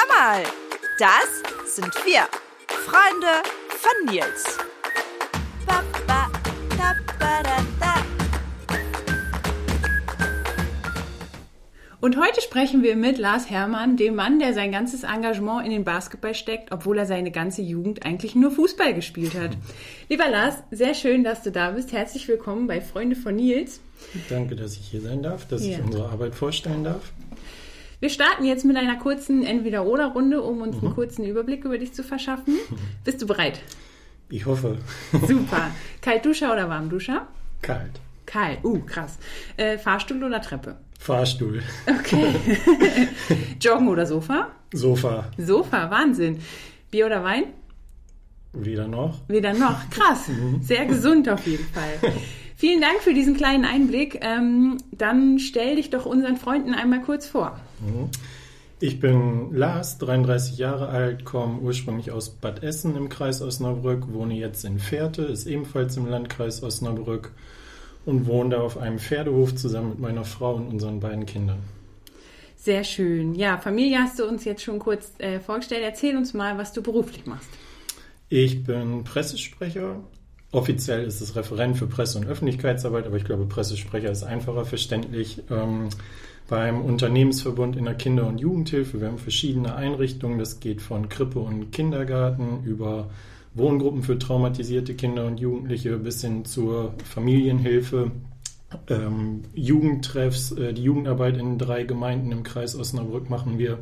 Hör mal, das sind wir, Freunde von Nils. Und heute sprechen wir mit Lars Hermann, dem Mann, der sein ganzes Engagement in den Basketball steckt, obwohl er seine ganze Jugend eigentlich nur Fußball gespielt hat. Lieber Lars, sehr schön, dass du da bist. Herzlich willkommen bei Freunde von Nils. Danke, dass ich hier sein darf, dass Ja. ich unsere Arbeit vorstellen darf. Wir starten jetzt mit einer kurzen Entweder-Oder-Runde, um uns einen kurzen Überblick über dich zu verschaffen. Bist du bereit? Ich hoffe, Super. Kaltduscher oder Warmduscher? kalt. Kalt. Uh, krass. Äh, Fahrstuhl oder Treppe? Fahrstuhl, Okay. Joggen oder Sofa? Sofa, Sofa, Wahnsinn. Bier oder Wein? wieder noch. Weder noch. Krass. Sehr gesund auf jeden Fall. Vielen Dank für diesen kleinen Einblick. Ähm, dann stell dich doch unseren Freunden einmal kurz vor. Ich bin Lars, 33 Jahre alt, komme ursprünglich aus Bad Essen im Kreis Osnabrück, wohne jetzt in Fährte, ist ebenfalls im Landkreis Osnabrück und wohne da auf einem Pferdehof zusammen mit meiner Frau und unseren beiden Kindern. Sehr schön. Ja, Familie hast du uns jetzt schon kurz äh, vorgestellt. Erzähl uns mal, was du beruflich machst. Ich bin Pressesprecher. Offiziell ist es Referent für Presse- und Öffentlichkeitsarbeit, aber ich glaube, Pressesprecher ist einfacher verständlich. Ähm, beim Unternehmensverbund in der Kinder- und Jugendhilfe. Wir haben verschiedene Einrichtungen. Das geht von Krippe und Kindergarten über Wohngruppen für traumatisierte Kinder und Jugendliche bis hin zur Familienhilfe, ähm, Jugendtreffs, äh, die Jugendarbeit in drei Gemeinden im Kreis Osnabrück machen wir.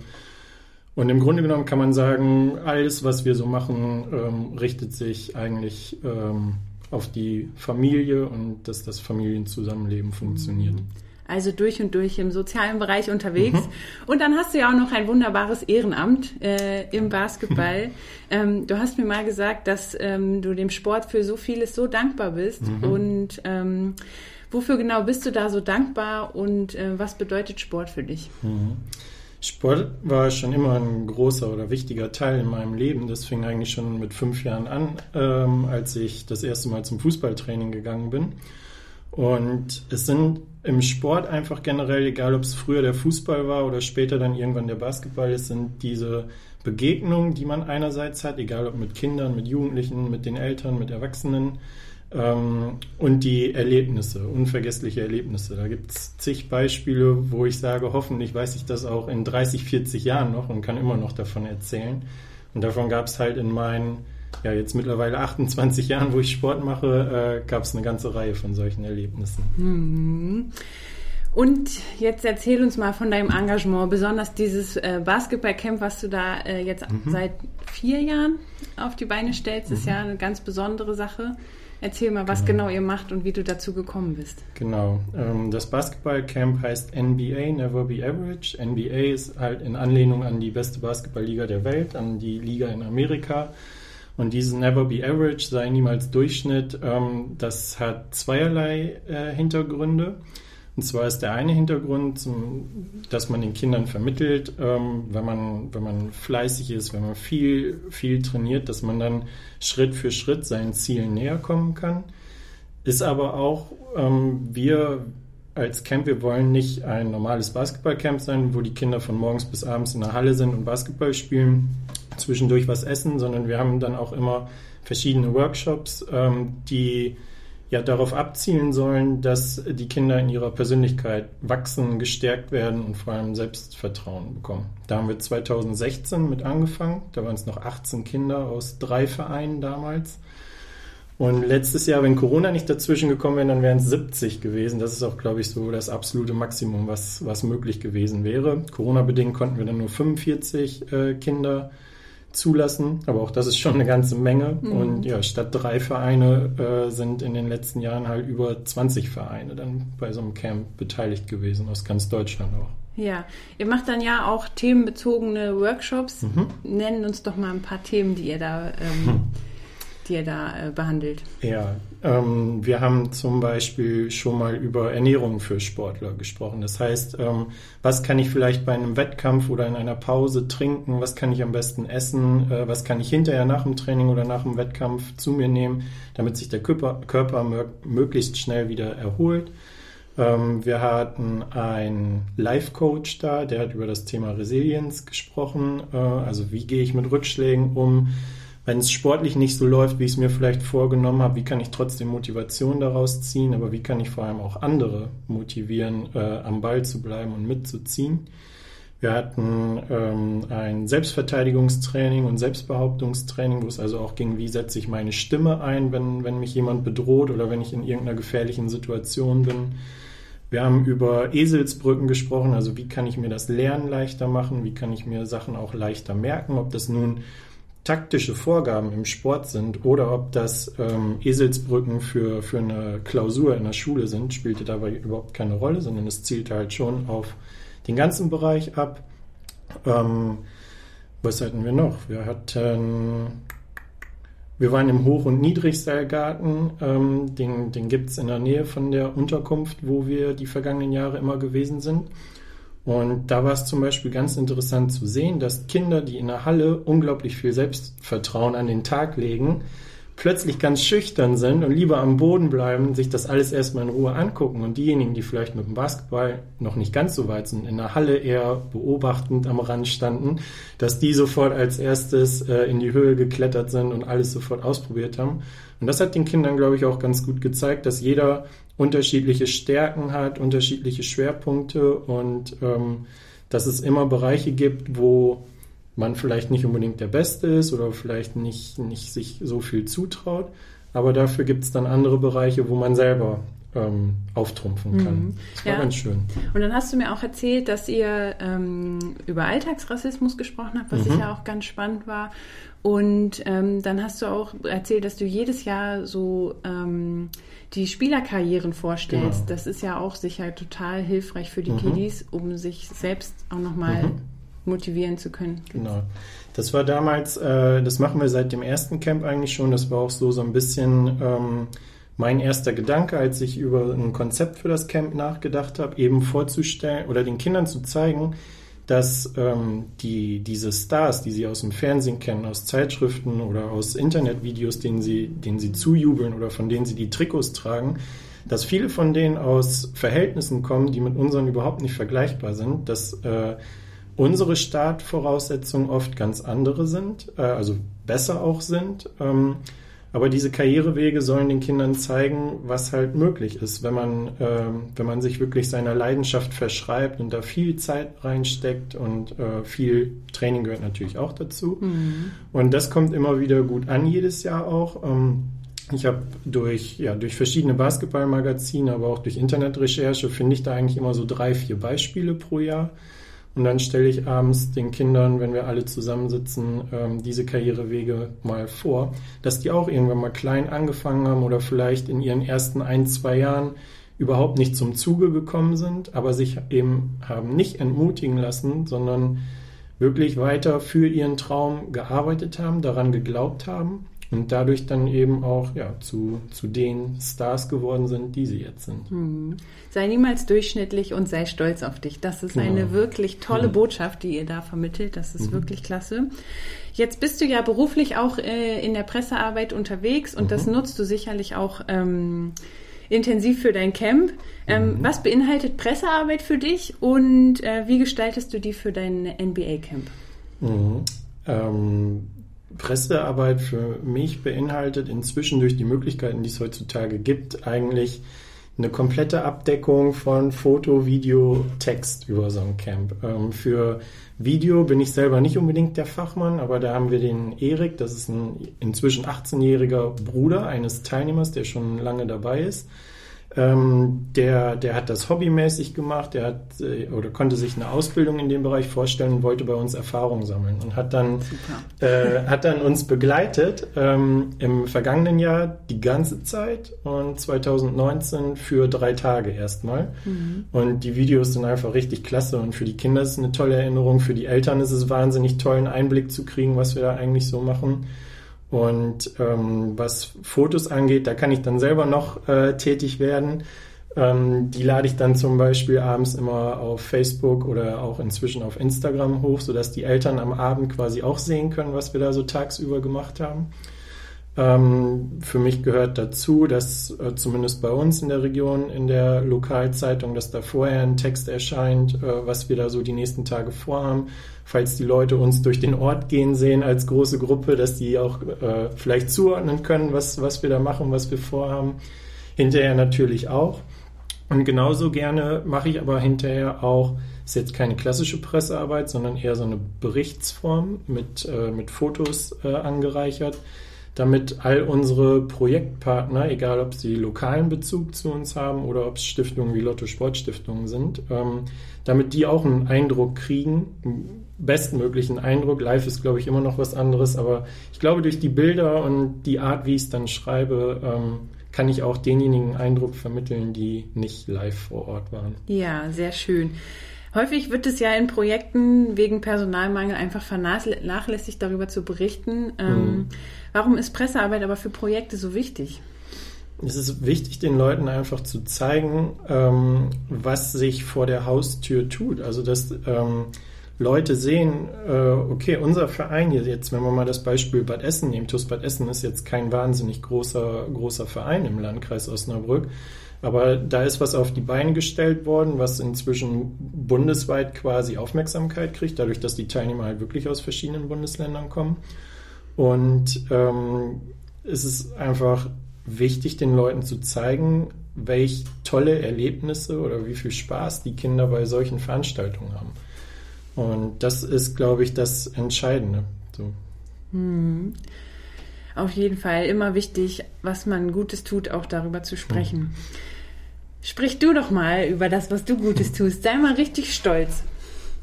Und im Grunde genommen kann man sagen, alles, was wir so machen, ähm, richtet sich eigentlich ähm, auf die Familie und dass das Familienzusammenleben funktioniert. Also durch und durch im sozialen Bereich unterwegs. Und dann hast du ja auch noch ein wunderbares Ehrenamt äh, im Basketball. ähm, du hast mir mal gesagt, dass ähm, du dem Sport für so vieles so dankbar bist. Und ähm, wofür genau bist du da so dankbar und äh, was bedeutet Sport für dich? Sport war schon immer ein großer oder wichtiger Teil in meinem Leben. Das fing eigentlich schon mit fünf Jahren an, ähm, als ich das erste Mal zum Fußballtraining gegangen bin. Und es sind im Sport einfach generell, egal ob es früher der Fußball war oder später dann irgendwann der Basketball ist, sind diese Begegnungen, die man einerseits hat, egal ob mit Kindern, mit Jugendlichen, mit den Eltern, mit Erwachsenen, ähm, und die Erlebnisse, unvergessliche Erlebnisse. Da gibt es zig Beispiele, wo ich sage, hoffentlich weiß ich das auch in 30, 40 Jahren noch und kann immer noch davon erzählen. Und davon gab es halt in meinen, ja jetzt mittlerweile 28 Jahren, wo ich Sport mache, äh, gab es eine ganze Reihe von solchen Erlebnissen. Und jetzt erzähl uns mal von deinem Engagement, besonders dieses äh, Basketballcamp, was du da äh, jetzt seit vier Jahren auf die Beine stellst, ist ja eine ganz besondere Sache. Erzähl mal, was genau ihr macht und wie du dazu gekommen bist. Genau. Ähm, das Basketballcamp heißt NBA, Never Be Average. NBA ist halt in Anlehnung an die beste Basketballliga der Welt, an die Liga in Amerika. Und dieses Never Be Average sei niemals Durchschnitt. Ähm, das hat zweierlei äh, Hintergründe. Und zwar ist der eine Hintergrund, dass man den Kindern vermittelt, ähm, wenn, man, wenn man fleißig ist, wenn man viel, viel trainiert, dass man dann Schritt für Schritt seinen Zielen näher kommen kann. Ist aber auch, ähm, wir als Camp, wir wollen nicht ein normales Basketballcamp sein, wo die Kinder von morgens bis abends in der Halle sind und Basketball spielen, zwischendurch was essen, sondern wir haben dann auch immer verschiedene Workshops, ähm, die ja darauf abzielen sollen, dass die Kinder in ihrer Persönlichkeit wachsen, gestärkt werden und vor allem Selbstvertrauen bekommen. Da haben wir 2016 mit angefangen. Da waren es noch 18 Kinder aus drei Vereinen damals. Und letztes Jahr, wenn Corona nicht dazwischen gekommen wäre, dann wären es 70 gewesen. Das ist auch, glaube ich, so das absolute Maximum, was, was möglich gewesen wäre. Corona-bedingt konnten wir dann nur 45 äh, Kinder zulassen, aber auch das ist schon eine ganze Menge. Mhm. Und ja, statt drei Vereine äh, sind in den letzten Jahren halt über 20 Vereine dann bei so einem Camp beteiligt gewesen, aus ganz Deutschland auch. Ja, ihr macht dann ja auch themenbezogene Workshops. Nennen uns doch mal ein paar Themen, die ihr da, ähm, die ihr da äh, behandelt. Ja, ähm, wir haben zum Beispiel schon mal über Ernährung für Sportler gesprochen. Das heißt, ähm, was kann ich vielleicht bei einem Wettkampf oder in einer Pause trinken? Was kann ich am besten essen? Äh, was kann ich hinterher nach dem Training oder nach dem Wettkampf zu mir nehmen, damit sich der Körper, Körper mö- möglichst schnell wieder erholt? Ähm, wir hatten einen Life-Coach da, der hat über das Thema Resilienz gesprochen. Äh, also wie gehe ich mit Rückschlägen um? Wenn es sportlich nicht so läuft, wie ich es mir vielleicht vorgenommen habe, wie kann ich trotzdem Motivation daraus ziehen? Aber wie kann ich vor allem auch andere motivieren, äh, am Ball zu bleiben und mitzuziehen? Wir hatten ähm, ein Selbstverteidigungstraining und Selbstbehauptungstraining, wo es also auch ging, wie setze ich meine Stimme ein, wenn, wenn mich jemand bedroht oder wenn ich in irgendeiner gefährlichen Situation bin. Wir haben über Eselsbrücken gesprochen, also wie kann ich mir das Lernen leichter machen, wie kann ich mir Sachen auch leichter merken, ob das nun taktische Vorgaben im Sport sind oder ob das ähm, Eselsbrücken für, für eine Klausur in der Schule sind, spielte dabei überhaupt keine Rolle, sondern es zielte halt schon auf den ganzen Bereich ab. Ähm, was hatten wir noch? Wir hatten, wir waren im Hoch- und Niedrigseilgarten. Ähm, den den gibt es in der Nähe von der Unterkunft, wo wir die vergangenen Jahre immer gewesen sind. Und da war es zum Beispiel ganz interessant zu sehen, dass Kinder, die in der Halle unglaublich viel Selbstvertrauen an den Tag legen, plötzlich ganz schüchtern sind und lieber am Boden bleiben, sich das alles erstmal in Ruhe angucken. Und diejenigen, die vielleicht mit dem Basketball noch nicht ganz so weit sind, in der Halle eher beobachtend am Rand standen, dass die sofort als erstes äh, in die Höhe geklettert sind und alles sofort ausprobiert haben. Und das hat den Kindern, glaube ich, auch ganz gut gezeigt, dass jeder unterschiedliche Stärken hat, unterschiedliche Schwerpunkte und ähm, dass es immer Bereiche gibt, wo man vielleicht nicht unbedingt der Beste ist oder vielleicht nicht, nicht sich so viel zutraut. Aber dafür gibt es dann andere Bereiche, wo man selber ähm, auftrumpfen kann. Mhm. Das war ja. ganz schön. Und dann hast du mir auch erzählt, dass ihr ähm, über Alltagsrassismus gesprochen habt, was mhm. sicher auch ganz spannend war. Und ähm, dann hast du auch erzählt, dass du jedes Jahr so ähm, die Spielerkarrieren vorstellst. Genau. Das ist ja auch sicher total hilfreich für die mhm. Kiddies, um sich selbst auch nochmal mhm motivieren zu können. Genau. Das war damals, äh, das machen wir seit dem ersten Camp eigentlich schon. Das war auch so, so ein bisschen ähm, mein erster Gedanke, als ich über ein Konzept für das Camp nachgedacht habe, eben vorzustellen oder den Kindern zu zeigen, dass ähm, die, diese Stars, die sie aus dem Fernsehen kennen, aus Zeitschriften oder aus Internetvideos, denen sie, denen sie zujubeln oder von denen sie die Trikots tragen, dass viele von denen aus Verhältnissen kommen, die mit unseren überhaupt nicht vergleichbar sind, dass äh, unsere Startvoraussetzungen oft ganz andere sind, äh, also besser auch sind. Ähm, aber diese Karrierewege sollen den Kindern zeigen, was halt möglich ist, wenn man, äh, wenn man sich wirklich seiner Leidenschaft verschreibt und da viel Zeit reinsteckt und äh, viel Training gehört natürlich auch dazu. Mhm. Und das kommt immer wieder gut an, jedes Jahr auch. Ähm, ich habe durch, ja, durch verschiedene Basketballmagazine, aber auch durch Internetrecherche finde ich da eigentlich immer so drei, vier Beispiele pro Jahr und dann stelle ich abends den Kindern, wenn wir alle zusammensitzen, ähm, diese Karrierewege mal vor, dass die auch irgendwann mal klein angefangen haben oder vielleicht in ihren ersten ein, zwei Jahren überhaupt nicht zum Zuge gekommen sind, aber sich eben haben nicht entmutigen lassen, sondern wirklich weiter für ihren Traum gearbeitet haben, daran geglaubt haben und dadurch dann eben auch ja, zu, zu den Stars geworden sind, die sie jetzt sind. Mhm. Sei niemals durchschnittlich und sei stolz auf dich. Das ist genau. eine wirklich tolle mhm. Botschaft, die ihr da vermittelt. Das ist mhm. wirklich klasse. Jetzt bist du ja beruflich auch äh, in der Pressearbeit unterwegs und das mhm. nutzt du sicherlich auch ähm, intensiv für dein Camp. Ähm, mhm. was beinhaltet Pressearbeit für dich und äh, wie gestaltest du die für dein NBA-Camp? Mhm. Ähm, Pressearbeit für mich beinhaltet inzwischen durch die Möglichkeiten, die es heutzutage gibt, eigentlich eine komplette Abdeckung von Foto, Video, Text über so ein Camp. Ähm, für Video bin ich selber nicht unbedingt der Fachmann, aber da haben wir den Erik, das ist ein inzwischen 18-jähriger Bruder eines Teilnehmers, der schon lange dabei ist. Ähm, der, der hat das hobbymäßig gemacht, der hat äh, oder konnte sich eine Ausbildung in dem Bereich vorstellen und wollte bei uns Erfahrung sammeln und hat dann, äh, hat dann uns begleitet ähm, im vergangenen Jahr die ganze Zeit und 2019 für drei Tage erstmal. Mhm. Und die Videos sind einfach richtig klasse und für die Kinder ist es eine tolle Erinnerung, für die Eltern ist es wahnsinnig toll, einen Einblick zu kriegen, was wir da eigentlich so machen. Und ähm, was Fotos angeht, da kann ich dann selber noch äh, tätig werden. Ähm, die lade ich dann zum Beispiel abends immer auf Facebook oder auch inzwischen auf Instagram hoch, sodass die Eltern am Abend quasi auch sehen können, was wir da so tagsüber gemacht haben. Ähm, für mich gehört dazu, dass äh, zumindest bei uns in der Region, in der Lokalzeitung, dass da vorher ein Text erscheint, äh, was wir da so die nächsten Tage vorhaben. Falls die Leute uns durch den Ort gehen sehen als große Gruppe, dass die auch äh, vielleicht zuordnen können, was, was wir da machen, was wir vorhaben. Hinterher natürlich auch. Und genauso gerne mache ich aber hinterher auch, ist jetzt keine klassische Pressearbeit, sondern eher so eine Berichtsform mit, äh, mit Fotos äh, angereichert, damit all unsere Projektpartner, egal ob sie lokalen Bezug zu uns haben oder ob es Stiftungen wie Lotto Sportstiftungen sind, ähm, damit die auch einen Eindruck kriegen, einen bestmöglichen Eindruck. Live ist, glaube ich, immer noch was anderes, aber ich glaube, durch die Bilder und die Art, wie ich es dann schreibe, ähm, kann ich auch denjenigen Eindruck vermitteln, die nicht live vor Ort waren. Ja, sehr schön. Häufig wird es ja in Projekten wegen Personalmangel einfach vernachlässigt, darüber zu berichten. Ähm, mhm. Warum ist Pressearbeit aber für Projekte so wichtig? Es ist wichtig, den Leuten einfach zu zeigen, ähm, was sich vor der Haustür tut. Also, dass ähm, Leute sehen, äh, okay, unser Verein hier jetzt, wenn wir mal das Beispiel Bad Essen nehmen, TUS Bad Essen ist jetzt kein wahnsinnig großer, großer Verein im Landkreis Osnabrück, aber da ist was auf die Beine gestellt worden, was inzwischen bundesweit quasi Aufmerksamkeit kriegt, dadurch, dass die Teilnehmer halt wirklich aus verschiedenen Bundesländern kommen. Und ähm, es ist einfach wichtig, den Leuten zu zeigen, welch tolle Erlebnisse oder wie viel Spaß die Kinder bei solchen Veranstaltungen haben. Und das ist, glaube ich, das Entscheidende. So. Hm. Auf jeden Fall immer wichtig, was man Gutes tut, auch darüber zu sprechen. Hm. Sprich du doch mal über das, was du Gutes tust. Sei mal richtig stolz.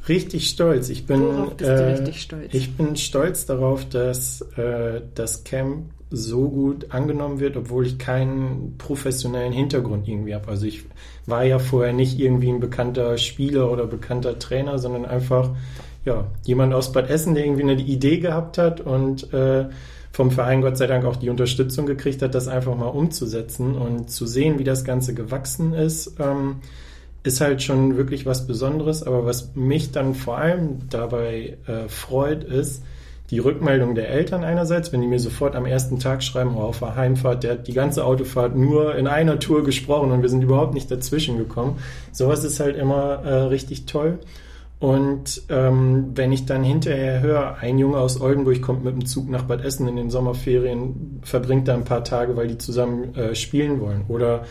Richtig stolz. Ich bin, Worauf bist du richtig stolz? Ich bin stolz darauf, dass äh, das Camp so gut angenommen wird, obwohl ich keinen professionellen Hintergrund irgendwie habe. Also ich war ja vorher nicht irgendwie ein bekannter Spieler oder bekannter Trainer, sondern einfach ja jemand aus Bad Essen, der irgendwie eine Idee gehabt hat und äh, vom Verein Gott sei Dank auch die Unterstützung gekriegt hat, das einfach mal umzusetzen und zu sehen, wie das Ganze gewachsen ist. Ähm, ist halt schon wirklich was Besonderes, aber was mich dann vor allem dabei äh, freut, ist, die Rückmeldung der Eltern einerseits, wenn die mir sofort am ersten Tag schreiben, oh, auf der Heimfahrt, der hat die ganze Autofahrt nur in einer Tour gesprochen und wir sind überhaupt nicht dazwischen gekommen. Sowas ist halt immer äh, richtig toll. Und ähm, wenn ich dann hinterher höre, ein Junge aus Oldenburg kommt mit dem Zug nach Bad Essen in den Sommerferien, verbringt da ein paar Tage, weil die zusammen äh, spielen wollen. Oder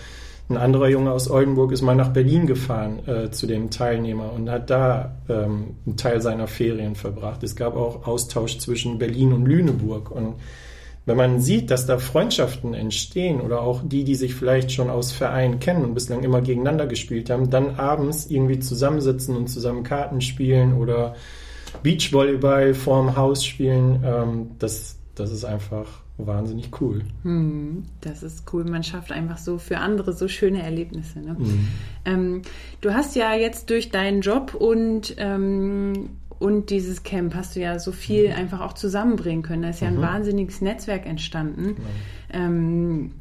ein anderer Junge aus Oldenburg ist mal nach Berlin gefahren äh, zu dem Teilnehmer und hat da ähm, einen Teil seiner Ferien verbracht. Es gab auch Austausch zwischen Berlin und Lüneburg. Und wenn man sieht, dass da Freundschaften entstehen oder auch die, die sich vielleicht schon aus Vereinen kennen und bislang immer gegeneinander gespielt haben, dann abends irgendwie zusammensitzen und zusammen Karten spielen oder Beachvolleyball vorm Haus spielen, ähm, das, das ist einfach wahnsinnig cool. Hm, das ist cool. Man schafft einfach so für andere so schöne Erlebnisse. Ne? Mhm. Ähm, du hast ja jetzt durch deinen Job und ähm, und dieses Camp hast du ja so viel mhm. einfach auch zusammenbringen können. Da ist ja ein mhm. wahnsinniges Netzwerk entstanden. Genau. Ähm,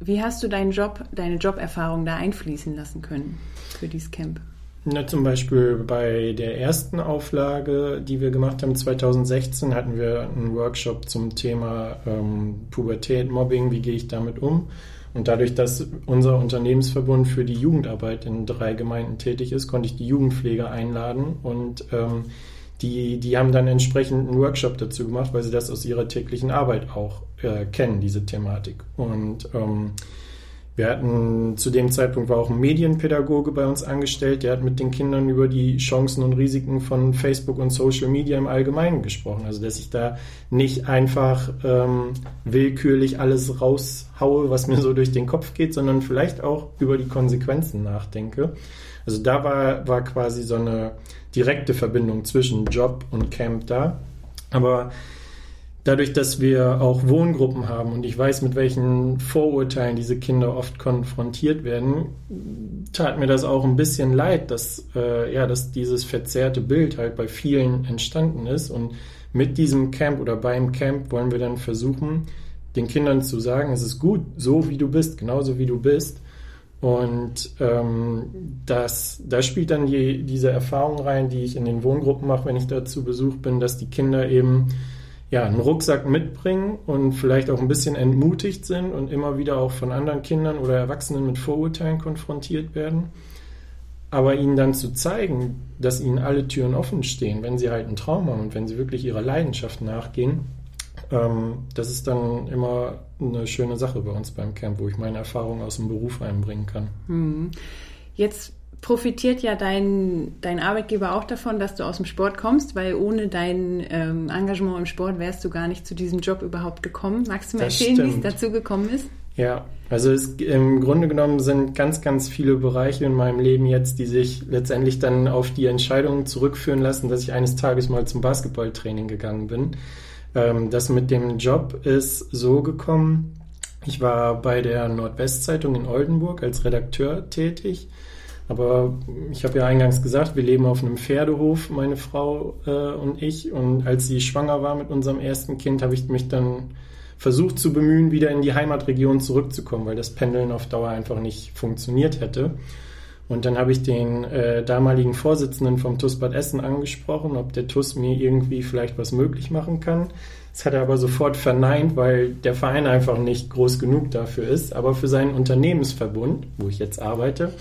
wie hast du deinen Job, deine Joberfahrung da einfließen lassen können für dieses Camp? Na, zum Beispiel bei der ersten Auflage, die wir gemacht haben, 2016, hatten wir einen Workshop zum Thema ähm, Pubertät, Mobbing, wie gehe ich damit um? Und dadurch, dass unser Unternehmensverbund für die Jugendarbeit in drei Gemeinden tätig ist, konnte ich die Jugendpfleger einladen und ähm, die, die haben dann entsprechend einen Workshop dazu gemacht, weil sie das aus ihrer täglichen Arbeit auch äh, kennen, diese Thematik. Und ähm, wir hatten zu dem Zeitpunkt war auch ein Medienpädagoge bei uns angestellt, der hat mit den Kindern über die Chancen und Risiken von Facebook und Social Media im Allgemeinen gesprochen. Also dass ich da nicht einfach ähm, willkürlich alles raushaue, was mir so durch den Kopf geht, sondern vielleicht auch über die Konsequenzen nachdenke. Also da war, war quasi so eine direkte Verbindung zwischen Job und Camp da. Aber dadurch, dass wir auch Wohngruppen haben und ich weiß, mit welchen Vorurteilen diese Kinder oft konfrontiert werden, tat mir das auch ein bisschen leid, dass, äh, ja, dass dieses verzerrte Bild halt bei vielen entstanden ist. Und mit diesem Camp oder beim Camp wollen wir dann versuchen, den Kindern zu sagen, es ist gut, so wie du bist, genauso wie du bist. Und ähm, das, da spielt dann die, diese Erfahrung rein, die ich in den Wohngruppen mache, wenn ich da zu Besuch bin, dass die Kinder eben ja, einen Rucksack mitbringen und vielleicht auch ein bisschen entmutigt sind und immer wieder auch von anderen Kindern oder Erwachsenen mit Vorurteilen konfrontiert werden. Aber ihnen dann zu zeigen, dass ihnen alle Türen offen stehen, wenn sie halt einen Traum haben und wenn sie wirklich ihrer Leidenschaft nachgehen, ähm, das ist dann immer eine schöne Sache bei uns beim Camp, wo ich meine Erfahrungen aus dem Beruf einbringen kann. Hm. Jetzt profitiert ja dein, dein Arbeitgeber auch davon, dass du aus dem Sport kommst, weil ohne dein ähm, Engagement im Sport wärst du gar nicht zu diesem Job überhaupt gekommen. Magst du mir Das erzählen, wie es dazu gekommen ist? Ja, also es, im Grunde genommen sind ganz, ganz viele Bereiche in meinem Leben jetzt, die sich letztendlich dann auf die Entscheidung zurückführen lassen, dass ich eines Tages mal zum Basketballtraining gegangen bin. Ähm, das mit dem Job ist so gekommen. Ich war bei der Nordwestzeitung in Oldenburg als Redakteur tätig. Aber ich habe ja eingangs gesagt, wir leben auf einem Pferdehof, meine Frau äh, und ich. Und als sie schwanger war mit unserem ersten Kind, habe ich mich dann versucht zu bemühen, wieder in die Heimatregion zurückzukommen, weil das Pendeln auf Dauer einfach nicht funktioniert hätte. Und dann habe ich den äh, damaligen Vorsitzenden vom TUS Bad Essen angesprochen, ob der TUS mir irgendwie vielleicht was möglich machen kann. Das hat er aber sofort verneint, weil der Verein einfach nicht groß genug dafür ist. Aber für seinen Unternehmensverbund, wo ich jetzt arbeite,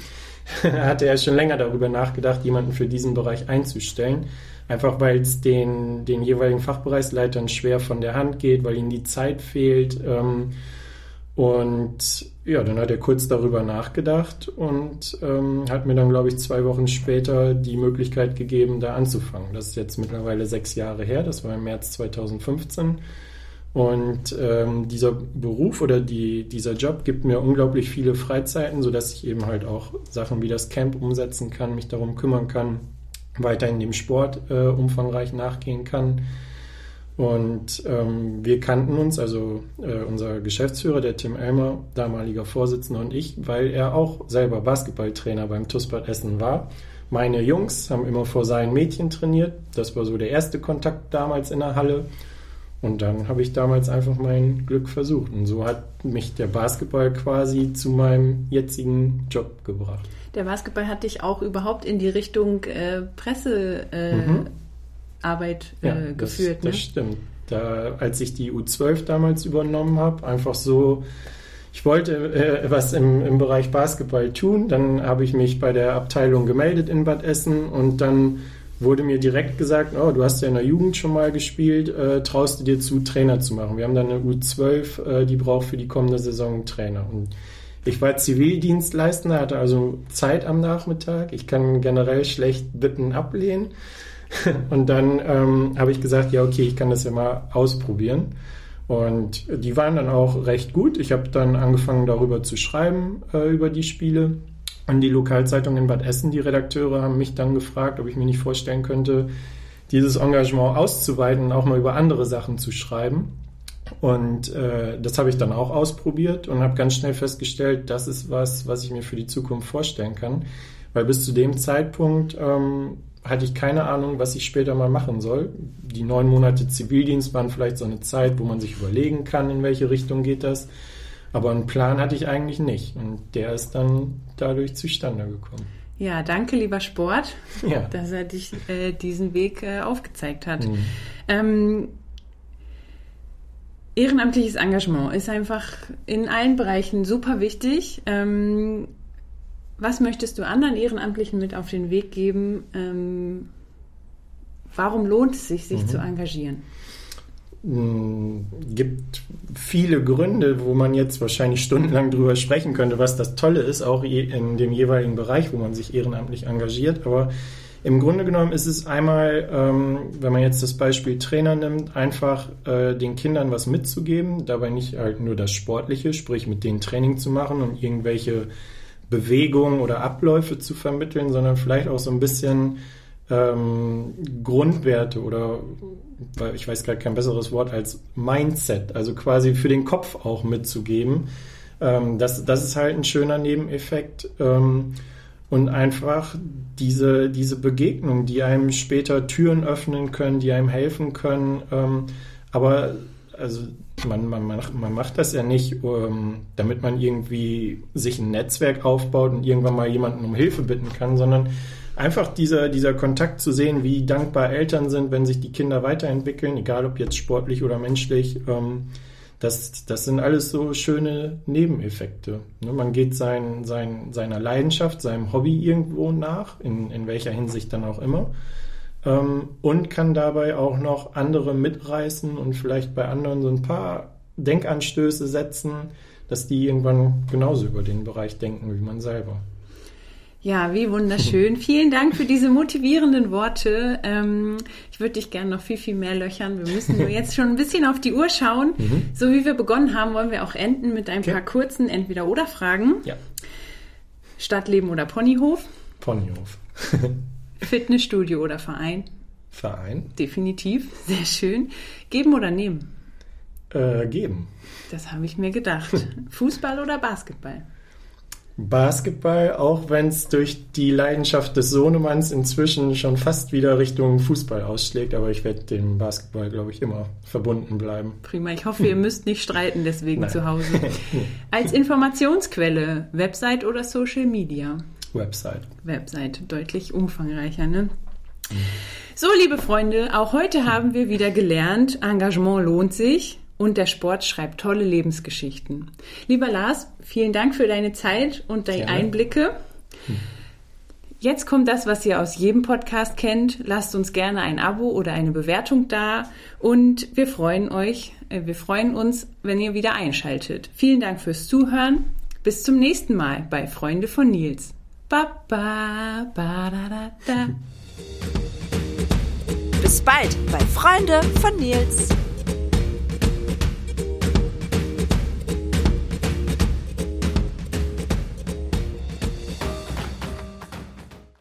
hatte er schon länger darüber nachgedacht, jemanden für diesen Bereich einzustellen. Einfach weil es den, den jeweiligen Fachbereichsleitern schwer von der Hand geht, weil ihnen die Zeit fehlt. Ähm, und ja, dann hat er kurz darüber nachgedacht und ähm, hat mir dann, glaube ich, zwei Wochen später die Möglichkeit gegeben, da anzufangen. Das ist jetzt mittlerweile sechs Jahre her, das war im März 2015. Und ähm, dieser Beruf oder die, dieser Job gibt mir unglaublich viele Freizeiten, sodass ich eben halt auch Sachen wie das Camp umsetzen kann, mich darum kümmern kann, weiterhin dem Sport äh, umfangreich nachgehen kann. Und ähm, wir kannten uns, also äh, unser Geschäftsführer, der Tim Elmer, damaliger Vorsitzender und ich, weil er auch selber Basketballtrainer beim TuS Bad Essen war. Meine Jungs haben immer vor seinen Mädchen trainiert. Das war so der erste Kontakt damals in der Halle. Und dann habe ich damals einfach mein Glück versucht. Und so hat mich der Basketball quasi zu meinem jetzigen Job gebracht. Der Basketball hat dich auch überhaupt in die Richtung äh, Pressearbeit äh, Mhm. Ja, äh, das, geführt. das ne? stimmt. Da, als ich die U12 damals übernommen habe, einfach so, ich wollte äh, was im, im Bereich Basketball tun, dann habe ich mich bei der Abteilung gemeldet in Bad Essen und dann wurde mir direkt gesagt, oh, du hast ja in der Jugend schon mal gespielt, äh, traust du dir zu, Trainer zu machen. Wir haben dann eine U12, äh, die braucht für die kommende Saison einen Trainer. Und ich war Zivildienstleistender, hatte also Zeit am Nachmittag. Ich kann generell schlecht Bitten ablehnen. Und dann ähm, habe ich gesagt, ja, okay, ich kann das ja mal ausprobieren. Und die waren dann auch recht gut. Ich habe dann angefangen, darüber zu schreiben, äh, über die Spiele. Und die Lokalzeitung in Bad Essen, die Redakteure, haben mich dann gefragt, ob ich mir nicht vorstellen könnte, dieses Engagement auszuweiten und auch mal über andere Sachen zu schreiben. Und äh, das habe ich dann auch ausprobiert und habe ganz schnell festgestellt, das ist was, was ich mir für die Zukunft vorstellen kann. Weil bis zu dem Zeitpunkt ähm, hatte ich keine Ahnung, was ich später mal machen soll. Die neun Monate Zivildienst waren vielleicht so eine Zeit, wo man sich überlegen kann, in welche Richtung geht das. Aber einen Plan hatte ich eigentlich nicht. Und der ist dann dadurch zustande gekommen. Ja, danke, lieber Sport, Ja. dass er dich äh, diesen Weg äh, aufgezeigt hat. Mhm. Ähm, ehrenamtliches Engagement ist einfach in allen Bereichen super wichtig. Ähm, was möchtest du anderen Ehrenamtlichen mit auf den Weg geben? Ähm, warum lohnt es sich, sich Mhm. zu engagieren? Gibt viele Gründe, wo man jetzt wahrscheinlich stundenlang drüber sprechen könnte, was das Tolle ist, auch in dem jeweiligen Bereich, wo man sich ehrenamtlich engagiert. Aber im Grunde genommen ist es einmal, ähm, wenn man jetzt das Beispiel Trainer nimmt, einfach äh, den Kindern was mitzugeben, dabei nicht halt nur das Sportliche, sprich mit denen Training zu machen und irgendwelche Bewegungen oder Abläufe zu vermitteln, sondern vielleicht auch so ein bisschen ähm, Grundwerte oder ich weiß gerade kein besseres Wort als Mindset, also quasi für den Kopf auch mitzugeben. Ähm, das, das ist halt ein schöner Nebeneffekt. Ähm, und einfach diese, diese Begegnung, die einem später Türen öffnen können, die einem helfen können. Ähm, aber also man, man, macht- man macht das ja nicht, ähm, damit man irgendwie sich ein Netzwerk aufbaut und irgendwann mal jemanden um Hilfe bitten kann, sondern einfach dieser, dieser Kontakt zu sehen, wie dankbar Eltern sind, wenn sich die Kinder weiterentwickeln, egal ob jetzt sportlich oder menschlich. Ähm, das, das sind alles so schöne Nebeneffekte. Ne? Man geht sein, sein, seiner Leidenschaft, seinem Hobby irgendwo nach, in, in welcher Hinsicht dann auch immer, ähm, und kann dabei auch noch andere mitreißen und vielleicht bei anderen so ein paar Denkanstöße setzen, dass die irgendwann genauso über den Bereich denken wie man selber. Ja, wie wunderschön. Vielen Dank für diese motivierenden Worte. Ähm, ich würde dich gerne noch viel, viel mehr löchern. Wir müssen nur jetzt schon ein bisschen auf die Uhr schauen. Mhm. So wie wir begonnen haben, wollen wir auch enden mit ein okay. paar kurzen Entweder-Oder-Fragen. Ja. Stadtleben oder Ponyhof? Ponyhof. Fitnessstudio oder Verein? Verein. Definitiv. Sehr schön. Geben oder nehmen? Äh, geben. Das habe ich mir gedacht. Fußball oder Basketball? Basketball, auch wenn es durch die Leidenschaft des Sohnemanns inzwischen schon fast wieder Richtung Fußball ausschlägt, aber ich werde dem Basketball, glaube ich, immer verbunden bleiben. Prima, ich hoffe, ihr müsst nicht streiten deswegen zu Hause. Als Informationsquelle, Website oder Social Media? Website. Website, deutlich umfangreicher, ne? So, liebe Freunde, auch heute haben wir wieder gelernt, Engagement lohnt sich und der Sport schreibt tolle Lebensgeschichten. Lieber Lars, vielen Dank für deine Zeit und deine Gerne. Einblicke. Jetzt kommt das, was ihr aus jedem Podcast kennt. Lasst uns gerne ein Abo oder eine Bewertung da und wir freuen euch, äh, wir freuen uns, wenn ihr wieder einschaltet. Vielen Dank fürs Zuhören. Bis zum nächsten Mal bei Freunde von Nils. Ba, ba, ba, da, da, da. Bis bald bei Freunde von Nils.